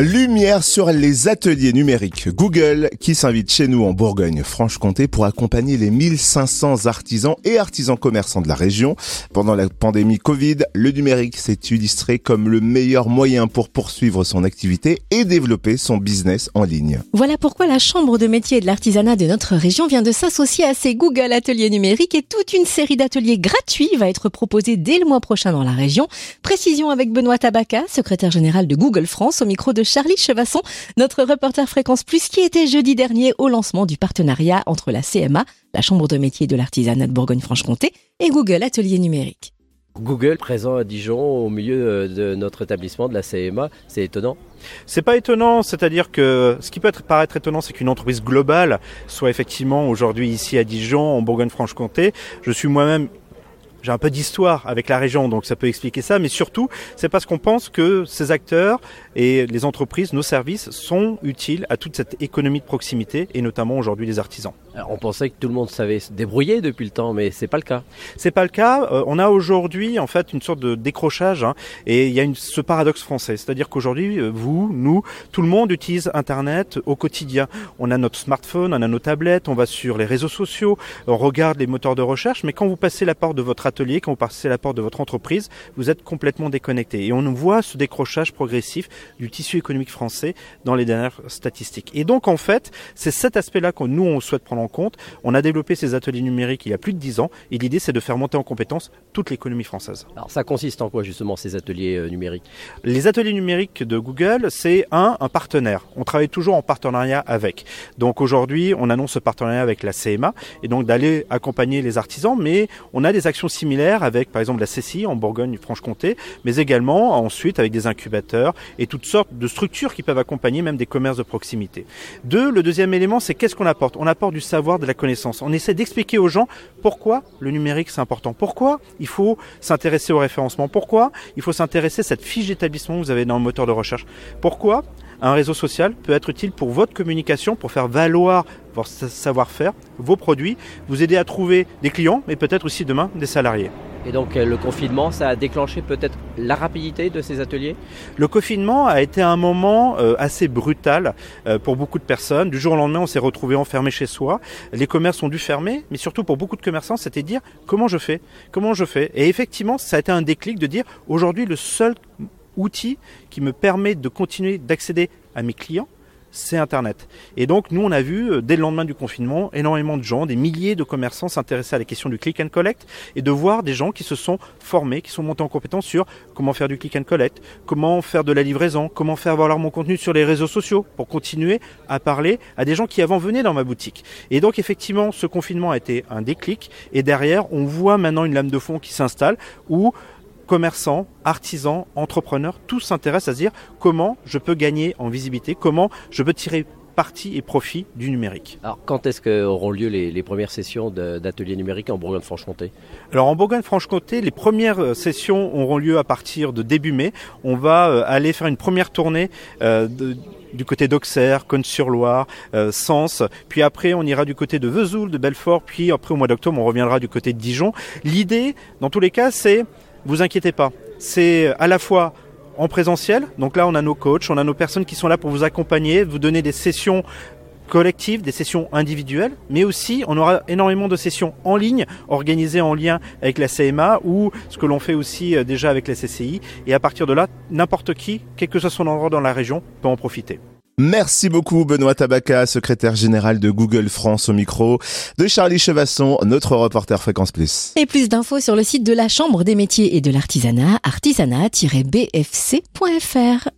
Lumière sur les ateliers numériques Google qui s'invite chez nous en Bourgogne-Franche-Comté pour accompagner les 1500 artisans et artisans commerçants de la région. Pendant la pandémie Covid, le numérique s'est illustré comme le meilleur moyen pour poursuivre son activité et développer son business en ligne. Voilà pourquoi la Chambre de métier et de l'artisanat de notre région vient de s'associer à ces Google Ateliers numériques et toute une série d'ateliers gratuits va être proposée dès le mois prochain dans la région. Précision avec Benoît Tabaka, secrétaire général de Google France au micro de Charlie Chevasson, notre reporter Fréquence Plus qui était jeudi dernier au lancement du partenariat entre la CMA, la Chambre de métier de l'artisanat de Bourgogne-Franche-Comté, et Google Atelier Numérique. Google présent à Dijon au milieu euh, de notre établissement de la CMA, c'est étonnant. C'est pas étonnant, c'est-à-dire que ce qui peut être, paraître étonnant, c'est qu'une entreprise globale soit effectivement aujourd'hui ici à Dijon, en Bourgogne-Franche-Comté. Je suis moi-même j'ai un peu d'histoire avec la région, donc ça peut expliquer ça, mais surtout, c'est parce qu'on pense que ces acteurs et les entreprises, nos services, sont utiles à toute cette économie de proximité, et notamment aujourd'hui les artisans. On pensait que tout le monde savait se débrouiller depuis le temps, mais c'est pas le cas. C'est pas le cas. Euh, on a aujourd'hui en fait une sorte de décrochage, hein, et il y a une, ce paradoxe français, c'est-à-dire qu'aujourd'hui, euh, vous, nous, tout le monde utilise Internet au quotidien. On a notre smartphone, on a nos tablettes, on va sur les réseaux sociaux, on regarde les moteurs de recherche, mais quand vous passez la porte de votre atelier, quand vous passez la porte de votre entreprise, vous êtes complètement déconnecté. Et on voit ce décrochage progressif du tissu économique français dans les dernières statistiques. Et donc en fait, c'est cet aspect-là que nous on souhaite prendre en compte. On a développé ces ateliers numériques il y a plus de 10 ans et l'idée c'est de faire monter en compétence toute l'économie française. Alors ça consiste en quoi justement ces ateliers euh, numériques? Les ateliers numériques de Google, c'est un, un partenaire. On travaille toujours en partenariat avec. Donc aujourd'hui, on annonce ce partenariat avec la CMA et donc d'aller accompagner les artisans, mais on a des actions similaire avec par exemple la CCI en Bourgogne-Franche-Comté, mais également ensuite avec des incubateurs et toutes sortes de structures qui peuvent accompagner même des commerces de proximité. Deux, le deuxième élément, c'est qu'est-ce qu'on apporte? On apporte du savoir, de la connaissance. On essaie d'expliquer aux gens pourquoi le numérique c'est important, pourquoi il faut s'intéresser au référencement, pourquoi il faut s'intéresser à cette fiche d'établissement que vous avez dans le moteur de recherche, pourquoi un réseau social peut être utile pour votre communication, pour faire valoir votre savoir-faire, vos produits, vous aider à trouver des clients, mais peut-être aussi demain des salariés. Et donc euh, le confinement, ça a déclenché peut-être la rapidité de ces ateliers? Le confinement a été un moment euh, assez brutal euh, pour beaucoup de personnes. Du jour au lendemain, on s'est retrouvé enfermé chez soi. Les commerces ont dû fermer, mais surtout pour beaucoup de commerçants, c'était dire comment je fais? Comment je fais? Et effectivement, ça a été un déclic de dire aujourd'hui le seul outil qui me permet de continuer d'accéder à mes clients, c'est Internet. Et donc nous, on a vu, euh, dès le lendemain du confinement, énormément de gens, des milliers de commerçants s'intéresser à la question du click and collect et de voir des gens qui se sont formés, qui sont montés en compétence sur comment faire du click and collect, comment faire de la livraison, comment faire valoir mon contenu sur les réseaux sociaux pour continuer à parler à des gens qui avant venaient dans ma boutique. Et donc effectivement, ce confinement a été un déclic et derrière, on voit maintenant une lame de fond qui s'installe où commerçants, artisans, entrepreneurs, tous s'intéressent à se dire comment je peux gagner en visibilité, comment je peux tirer parti et profit du numérique. Alors quand est-ce qu'auront lieu les, premières sessions d'ateliers numériques en Bourgogne-Franche-Comté? Alors en Bourgogne-Franche-Comté, les premières euh, sessions auront lieu à partir de début mai. On va euh, aller faire une première tournée euh, du côté d'Auxerre, Cône-sur-Loire, Sens. Puis après, on ira du côté de Vesoul, de Belfort. Puis après, au mois d'octobre, on reviendra du côté de Dijon. L'idée, dans tous les cas, c'est vous inquiétez pas. C'est à la fois en présentiel, donc là on a nos coachs, on a nos personnes qui sont là pour vous accompagner, vous donner des sessions collectives, des sessions individuelles, mais aussi on aura énormément de sessions en ligne organisées en lien avec la CMA ou ce que l'on fait aussi euh, déjà avec la CCI. Et à partir de là, n'importe qui, quel que soit son endroit dans la région, peut en profiter. Merci beaucoup Benoît Tabaka, secrétaire général de Google France au micro, de Charlie Chevasson, notre reporter Fréquence Plus. Et plus d'infos sur le site de la Chambre des métiers et de l'artisanat, artisanat-bfc.fr.